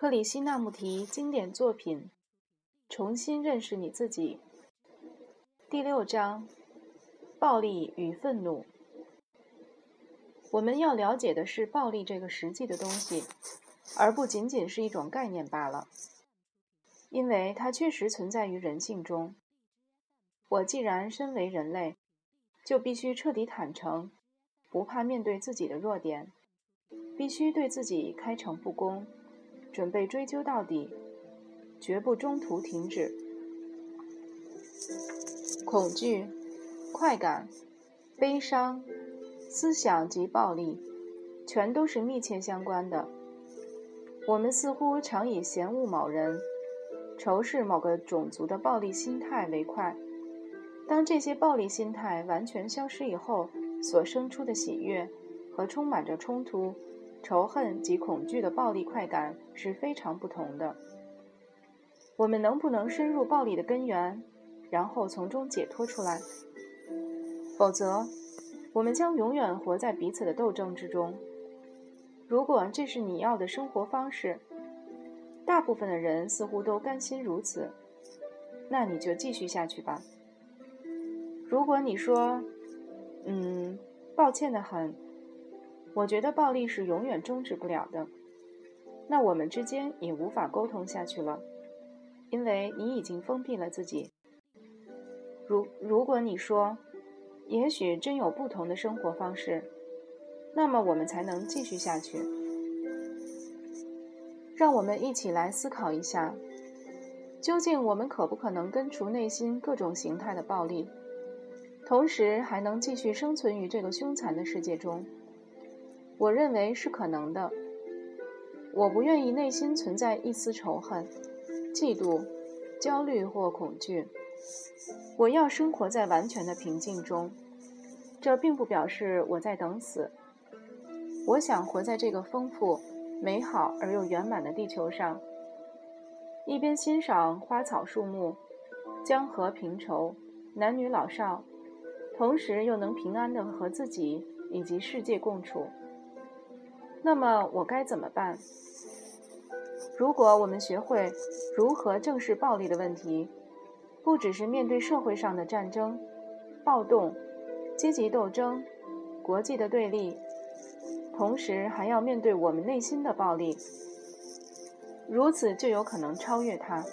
克里希那穆提经典作品《重新认识你自己》第六章：暴力与愤怒。我们要了解的是暴力这个实际的东西，而不仅仅是一种概念罢了，因为它确实存在于人性中。我既然身为人类，就必须彻底坦诚，不怕面对自己的弱点，必须对自己开诚布公。准备追究到底，绝不中途停止。恐惧、快感、悲伤、思想及暴力，全都是密切相关的。我们似乎常以嫌恶某人、仇视某个种族的暴力心态为快。当这些暴力心态完全消失以后，所生出的喜悦和充满着冲突。仇恨及恐惧的暴力快感是非常不同的。我们能不能深入暴力的根源，然后从中解脱出来？否则，我们将永远活在彼此的斗争之中。如果这是你要的生活方式，大部分的人似乎都甘心如此，那你就继续下去吧。如果你说：“嗯，抱歉的很。”我觉得暴力是永远终止不了的，那我们之间也无法沟通下去了，因为你已经封闭了自己。如如果你说，也许真有不同的生活方式，那么我们才能继续下去。让我们一起来思考一下，究竟我们可不可能根除内心各种形态的暴力，同时还能继续生存于这个凶残的世界中？我认为是可能的。我不愿意内心存在一丝仇恨、嫉妒、焦虑或恐惧。我要生活在完全的平静中。这并不表示我在等死。我想活在这个丰富、美好而又圆满的地球上，一边欣赏花草树木、江河平畴、男女老少，同时又能平安地和自己以及世界共处。那么我该怎么办？如果我们学会如何正视暴力的问题，不只是面对社会上的战争、暴动、阶级斗争、国际的对立，同时还要面对我们内心的暴力，如此就有可能超越它。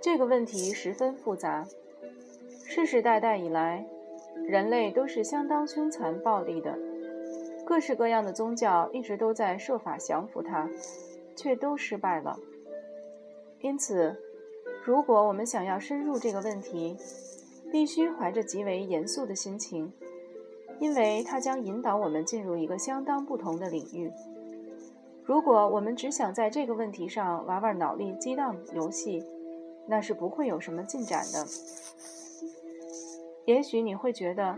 这个问题十分复杂，世世代代以来，人类都是相当凶残暴力的。各式各样的宗教一直都在设法降服它，却都失败了。因此，如果我们想要深入这个问题，必须怀着极为严肃的心情，因为它将引导我们进入一个相当不同的领域。如果我们只想在这个问题上玩玩脑力激荡游戏，那是不会有什么进展的。也许你会觉得。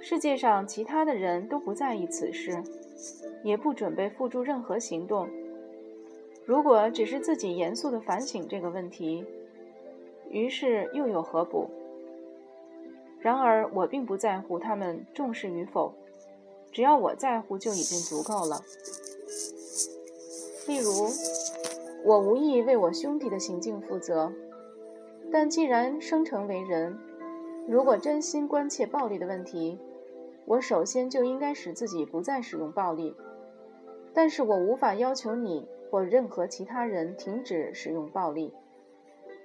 世界上其他的人都不在意此事，也不准备付诸任何行动。如果只是自己严肃地反省这个问题，于是又有何补？然而我并不在乎他们重视与否，只要我在乎就已经足够了。例如，我无意为我兄弟的行径负责，但既然生成为人，如果真心关切暴力的问题，我首先就应该使自己不再使用暴力，但是我无法要求你或任何其他人停止使用暴力，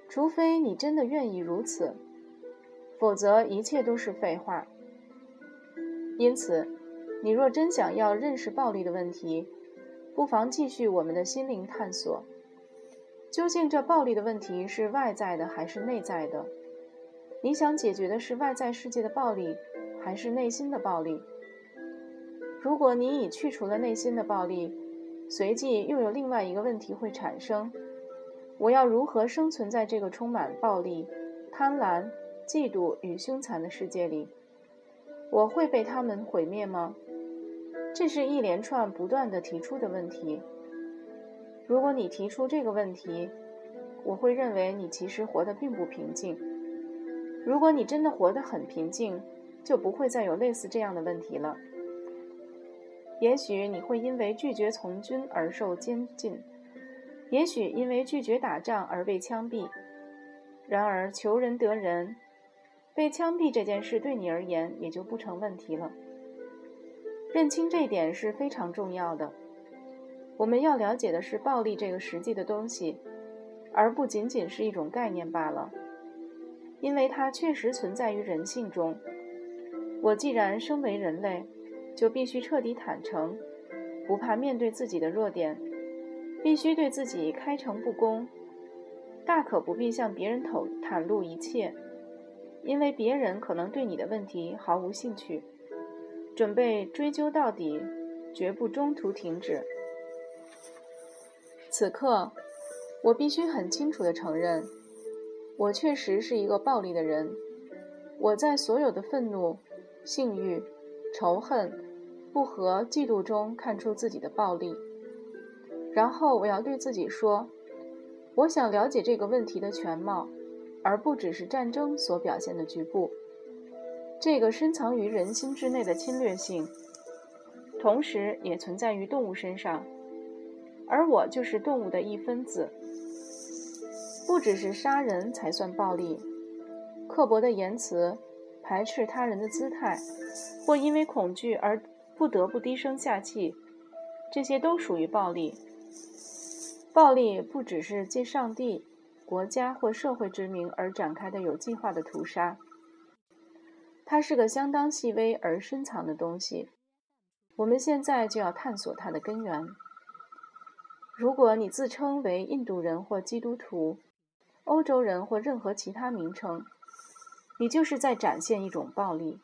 除非你真的愿意如此，否则一切都是废话。因此，你若真想要认识暴力的问题，不妨继续我们的心灵探索。究竟这暴力的问题是外在的还是内在的？你想解决的是外在世界的暴力？还是内心的暴力。如果你已去除了内心的暴力，随即又有另外一个问题会产生：我要如何生存在这个充满暴力、贪婪、嫉妒与凶残的世界里？我会被他们毁灭吗？这是一连串不断的提出的问题。如果你提出这个问题，我会认为你其实活得并不平静。如果你真的活得很平静，就不会再有类似这样的问题了。也许你会因为拒绝从军而受监禁，也许因为拒绝打仗而被枪毙。然而求人得人，被枪毙这件事对你而言也就不成问题了。认清这一点是非常重要的。我们要了解的是暴力这个实际的东西，而不仅仅是一种概念罢了，因为它确实存在于人性中。我既然身为人类，就必须彻底坦诚，不怕面对自己的弱点，必须对自己开诚布公，大可不必向别人透袒露一切，因为别人可能对你的问题毫无兴趣。准备追究到底，绝不中途停止。此刻，我必须很清楚地承认，我确实是一个暴力的人。我在所有的愤怒、性欲、仇恨、不和、嫉妒中看出自己的暴力。然后，我要对自己说：我想了解这个问题的全貌，而不只是战争所表现的局部。这个深藏于人心之内的侵略性，同时也存在于动物身上，而我就是动物的一分子。不只是杀人才算暴力，刻薄的言辞、排斥他人的姿态，或因为恐惧而不得不低声下气，这些都属于暴力。暴力不只是借上帝、国家或社会之名而展开的有计划的屠杀。它是个相当细微而深藏的东西，我们现在就要探索它的根源。如果你自称为印度人或基督徒、欧洲人或任何其他名称，你就是在展现一种暴力。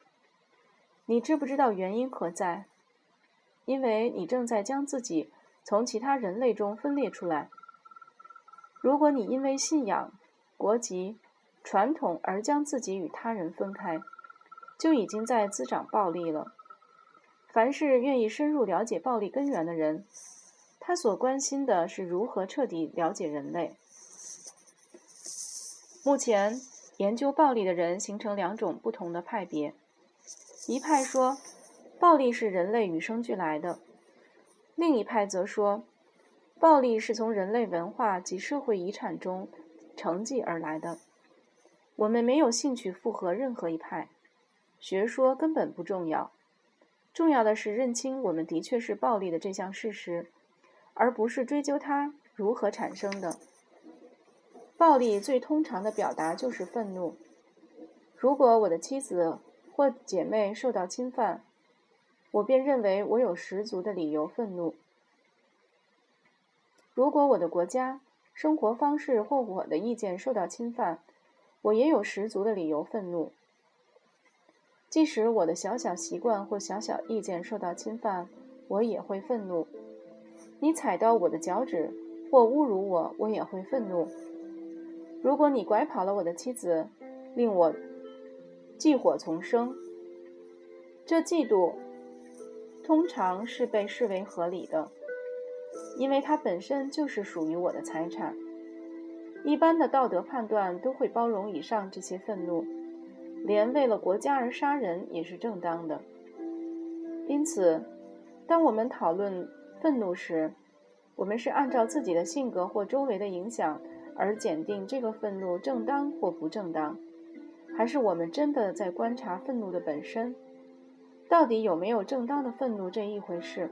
你知不知道原因何在？因为你正在将自己从其他人类中分裂出来。如果你因为信仰、国籍、传统而将自己与他人分开，就已经在滋长暴力了。凡是愿意深入了解暴力根源的人，他所关心的是如何彻底了解人类。目前研究暴力的人形成两种不同的派别：一派说暴力是人类与生俱来的；另一派则说暴力是从人类文化及社会遗产中承继而来的。我们没有兴趣附和任何一派。学说根本不重要，重要的是认清我们的确是暴力的这项事实，而不是追究它如何产生的。暴力最通常的表达就是愤怒。如果我的妻子或姐妹受到侵犯，我便认为我有十足的理由愤怒。如果我的国家、生活方式或我的意见受到侵犯，我也有十足的理由愤怒。即使我的小小习惯或小小意见受到侵犯，我也会愤怒。你踩到我的脚趾或侮辱我，我也会愤怒。如果你拐跑了我的妻子，令我忌火丛生，这嫉妒通常是被视为合理的，因为它本身就是属于我的财产。一般的道德判断都会包容以上这些愤怒。连为了国家而杀人也是正当的。因此，当我们讨论愤怒时，我们是按照自己的性格或周围的影响而检定这个愤怒正当或不正当，还是我们真的在观察愤怒的本身？到底有没有正当的愤怒这一回事，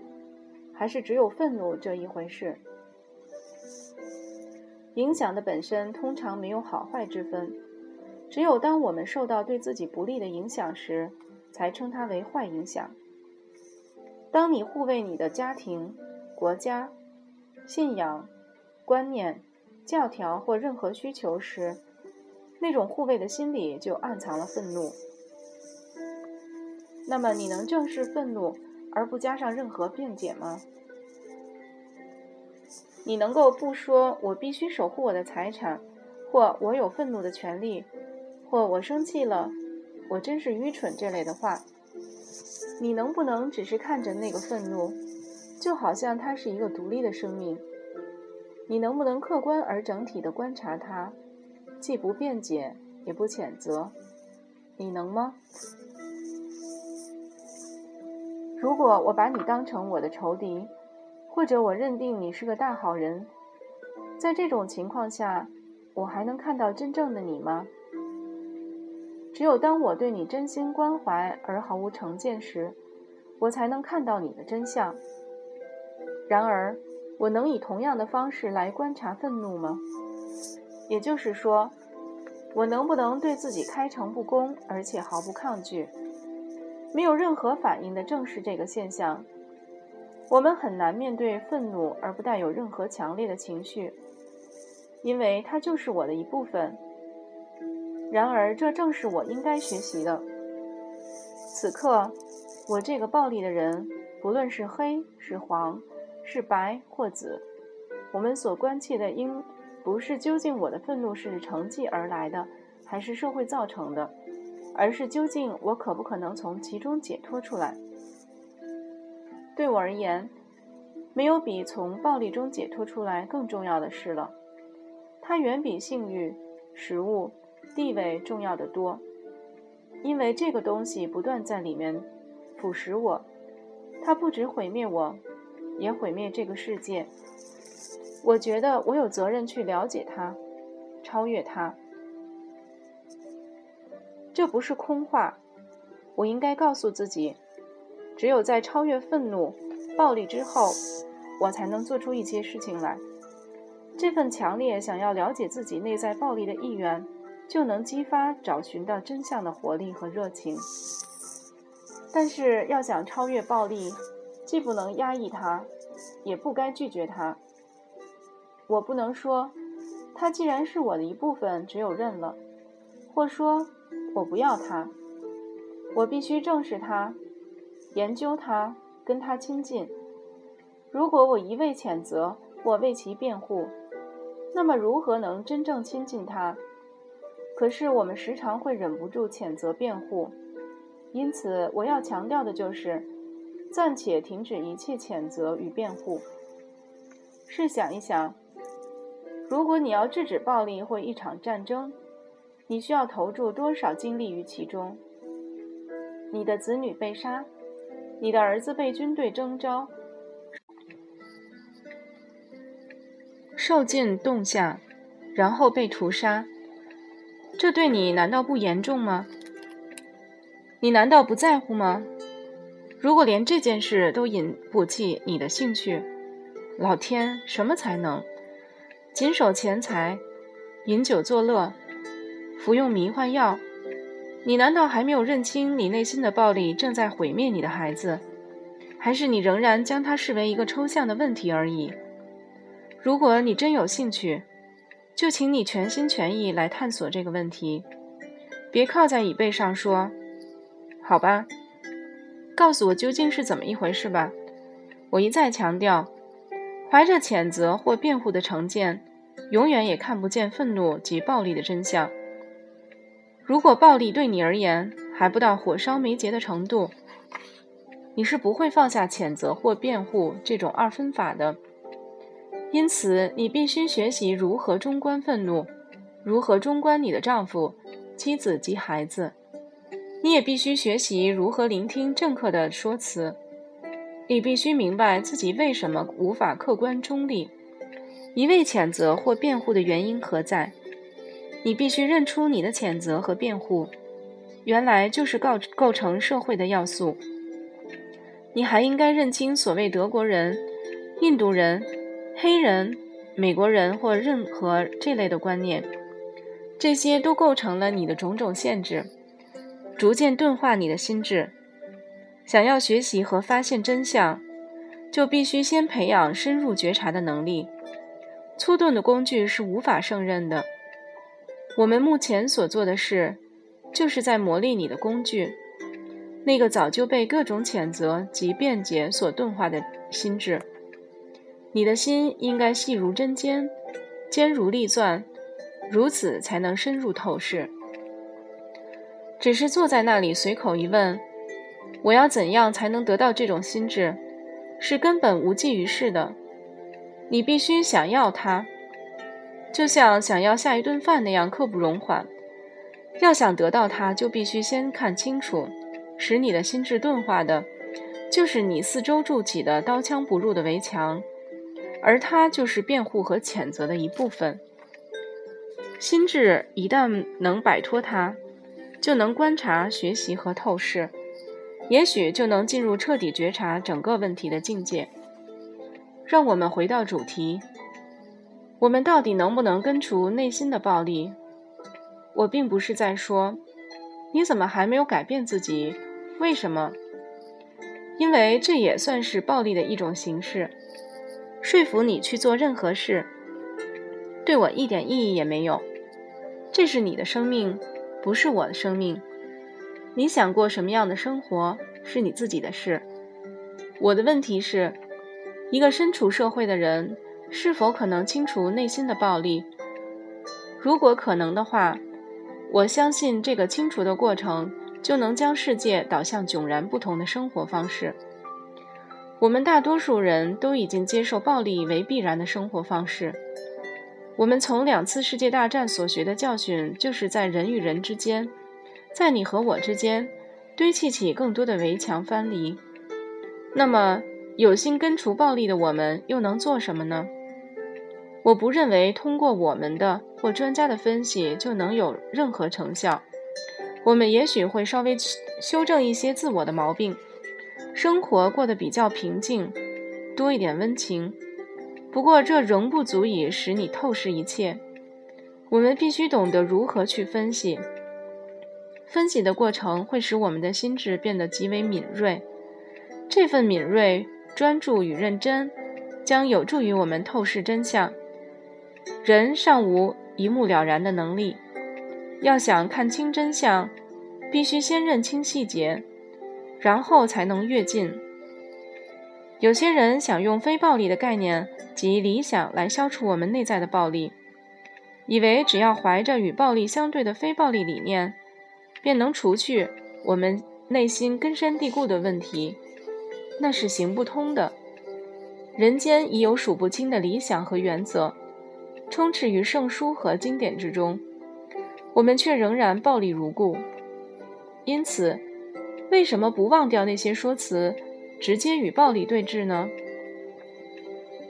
还是只有愤怒这一回事？影响的本身通常没有好坏之分。只有当我们受到对自己不利的影响时，才称它为坏影响。当你护卫你的家庭、国家、信仰、观念、教条或任何需求时，那种护卫的心里就暗藏了愤怒。那么，你能正视愤怒而不加上任何辩解吗？你能够不说“我必须守护我的财产”或“我有愤怒的权利”？或我生气了，我真是愚蠢这类的话，你能不能只是看着那个愤怒，就好像它是一个独立的生命？你能不能客观而整体的观察它，既不辩解也不谴责？你能吗？如果我把你当成我的仇敌，或者我认定你是个大好人，在这种情况下，我还能看到真正的你吗？只有当我对你真心关怀而毫无成见时，我才能看到你的真相。然而，我能以同样的方式来观察愤怒吗？也就是说，我能不能对自己开诚布公，而且毫不抗拒，没有任何反应的正视这个现象？我们很难面对愤怒而不带有任何强烈的情绪，因为它就是我的一部分。然而，这正是我应该学习的。此刻，我这个暴力的人，不论是黑是黄，是白或紫，我们所关切的应不是究竟我的愤怒是承继而来的，还是社会造成的，而是究竟我可不可能从其中解脱出来。对我而言，没有比从暴力中解脱出来更重要的事了。它远比性欲、食物、地位重要的多，因为这个东西不断在里面腐蚀我。它不止毁灭我，也毁灭这个世界。我觉得我有责任去了解它，超越它。这不是空话，我应该告诉自己。只有在超越愤怒、暴力之后，我才能做出一些事情来。这份强烈想要了解自己内在暴力的意愿，就能激发找寻到真相的活力和热情。但是，要想超越暴力，既不能压抑它，也不该拒绝它。我不能说，它既然是我的一部分，只有认了；或说，我不要它。我必须正视它。研究他，跟他亲近。如果我一味谴责，或为其辩护，那么如何能真正亲近他？可是我们时常会忍不住谴责辩护，因此我要强调的就是，暂且停止一切谴责与辩护。试想一想，如果你要制止暴力或一场战争，你需要投注多少精力于其中？你的子女被杀。你的儿子被军队征召，受尽冻下，然后被屠杀，这对你难道不严重吗？你难道不在乎吗？如果连这件事都引不起你的兴趣，老天，什么才能？谨守钱财，饮酒作乐，服用迷幻药。你难道还没有认清你内心的暴力正在毁灭你的孩子，还是你仍然将它视为一个抽象的问题而已？如果你真有兴趣，就请你全心全意来探索这个问题，别靠在椅背上说：“好吧，告诉我究竟是怎么一回事吧。”我一再强调，怀着谴责或辩护的成见，永远也看不见愤怒及暴力的真相。如果暴力对你而言还不到火烧眉睫的程度，你是不会放下谴责或辩护这种二分法的。因此，你必须学习如何中观愤怒，如何中观你的丈夫、妻子及孩子。你也必须学习如何聆听政客的说辞。你必须明白自己为什么无法客观中立，一味谴责或辩护的原因何在。你必须认出你的谴责和辩护，原来就是构构成社会的要素。你还应该认清所谓德国人、印度人、黑人、美国人或任何这类的观念，这些都构成了你的种种限制，逐渐钝化你的心智。想要学习和发现真相，就必须先培养深入觉察的能力。粗钝的工具是无法胜任的。我们目前所做的事，就是在磨砺你的工具，那个早就被各种谴责及辩解所钝化的心智。你的心应该细如针尖，尖如利钻，如此才能深入透视。只是坐在那里随口一问，我要怎样才能得到这种心智，是根本无济于事的。你必须想要它。就像想要下一顿饭那样刻不容缓。要想得到它，就必须先看清楚，使你的心智钝化的，就是你四周筑起的刀枪不入的围墙。而它就是辩护和谴责的一部分。心智一旦能摆脱它，就能观察、学习和透视，也许就能进入彻底觉察整个问题的境界。让我们回到主题：我们到底能不能根除内心的暴力？我并不是在说，你怎么还没有改变自己？为什么？因为这也算是暴力的一种形式。说服你去做任何事，对我一点意义也没有。这是你的生命，不是我的生命。你想过什么样的生活，是你自己的事。我的问题是，一个身处社会的人，是否可能清除内心的暴力？如果可能的话。我相信这个清除的过程就能将世界导向迥然不同的生活方式。我们大多数人都已经接受暴力为必然的生活方式。我们从两次世界大战所学的教训，就是在人与人之间，在你和我之间，堆砌起更多的围墙藩篱。那么，有心根除暴力的我们又能做什么呢？我不认为通过我们的或专家的分析就能有任何成效。我们也许会稍微修正一些自我的毛病，生活过得比较平静，多一点温情。不过这仍不足以使你透视一切。我们必须懂得如何去分析。分析的过程会使我们的心智变得极为敏锐。这份敏锐、专注与认真，将有助于我们透视真相。人尚无一目了然的能力，要想看清真相，必须先认清细节，然后才能跃进。有些人想用非暴力的概念及理想来消除我们内在的暴力，以为只要怀着与暴力相对的非暴力理念，便能除去我们内心根深蒂固的问题，那是行不通的。人间已有数不清的理想和原则。充斥于圣书和经典之中，我们却仍然暴力如故。因此，为什么不忘掉那些说辞，直接与暴力对峙呢？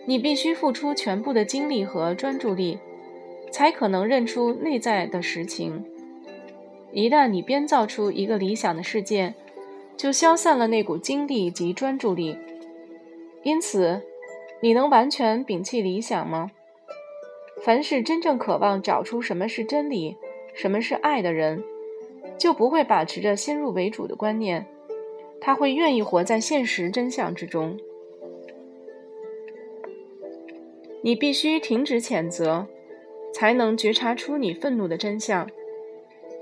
你必须付出全部的精力和专注力，才可能认出内在的实情。一旦你编造出一个理想的世界，就消散了那股精力及专注力。因此，你能完全摒弃理想吗？凡是真正渴望找出什么是真理、什么是爱的人，就不会把持着先入为主的观念，他会愿意活在现实真相之中。你必须停止谴责，才能觉察出你愤怒的真相，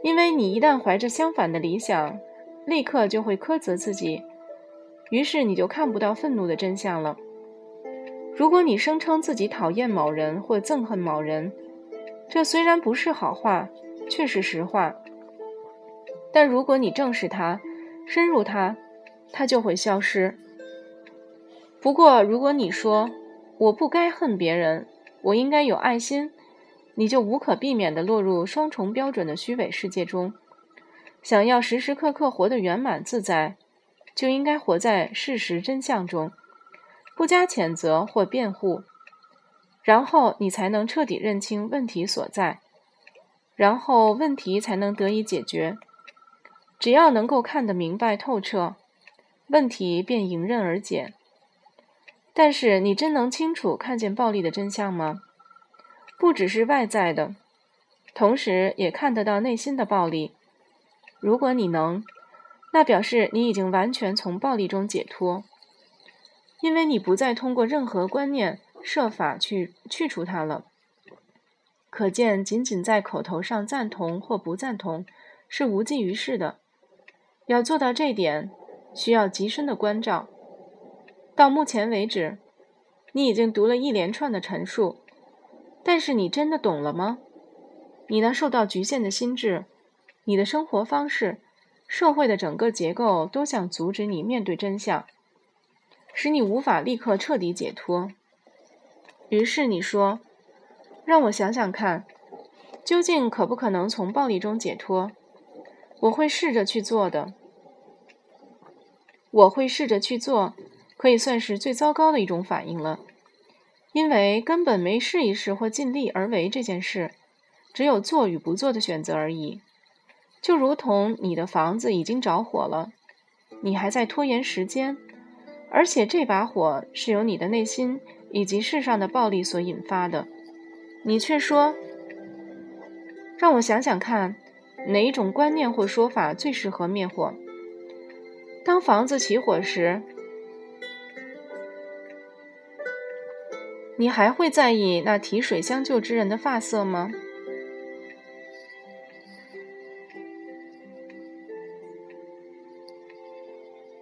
因为你一旦怀着相反的理想，立刻就会苛责自己，于是你就看不到愤怒的真相了。如果你声称自己讨厌某人或憎恨某人，这虽然不是好话，却是实话。但如果你正视它，深入它，它就会消失。不过，如果你说我不该恨别人，我应该有爱心，你就无可避免地落入双重标准的虚伪世界中。想要时时刻刻活得圆满自在，就应该活在事实真相中。不加谴责或辩护，然后你才能彻底认清问题所在，然后问题才能得以解决。只要能够看得明白透彻，问题便迎刃而解。但是，你真能清楚看见暴力的真相吗？不只是外在的，同时也看得到内心的暴力。如果你能，那表示你已经完全从暴力中解脱。因为你不再通过任何观念设法去去除它了，可见仅仅在口头上赞同或不赞同是无济于事的。要做到这点，需要极深的关照。到目前为止，你已经读了一连串的陈述，但是你真的懂了吗？你那受到局限的心智、你的生活方式、社会的整个结构，都想阻止你面对真相。使你无法立刻彻底解脱。于是你说：“让我想想看，究竟可不可能从暴力中解脱？”我会试着去做的。我会试着去做，可以算是最糟糕的一种反应了，因为根本没试一试或尽力而为这件事，只有做与不做的选择而已。就如同你的房子已经着火了，你还在拖延时间，而且这把火是由你的内心以及世上的暴力所引发的，你却说：“让我想想看，哪一种观念或说法最适合灭火？”当房子起火时，你还会在意那提水相救之人的发色吗？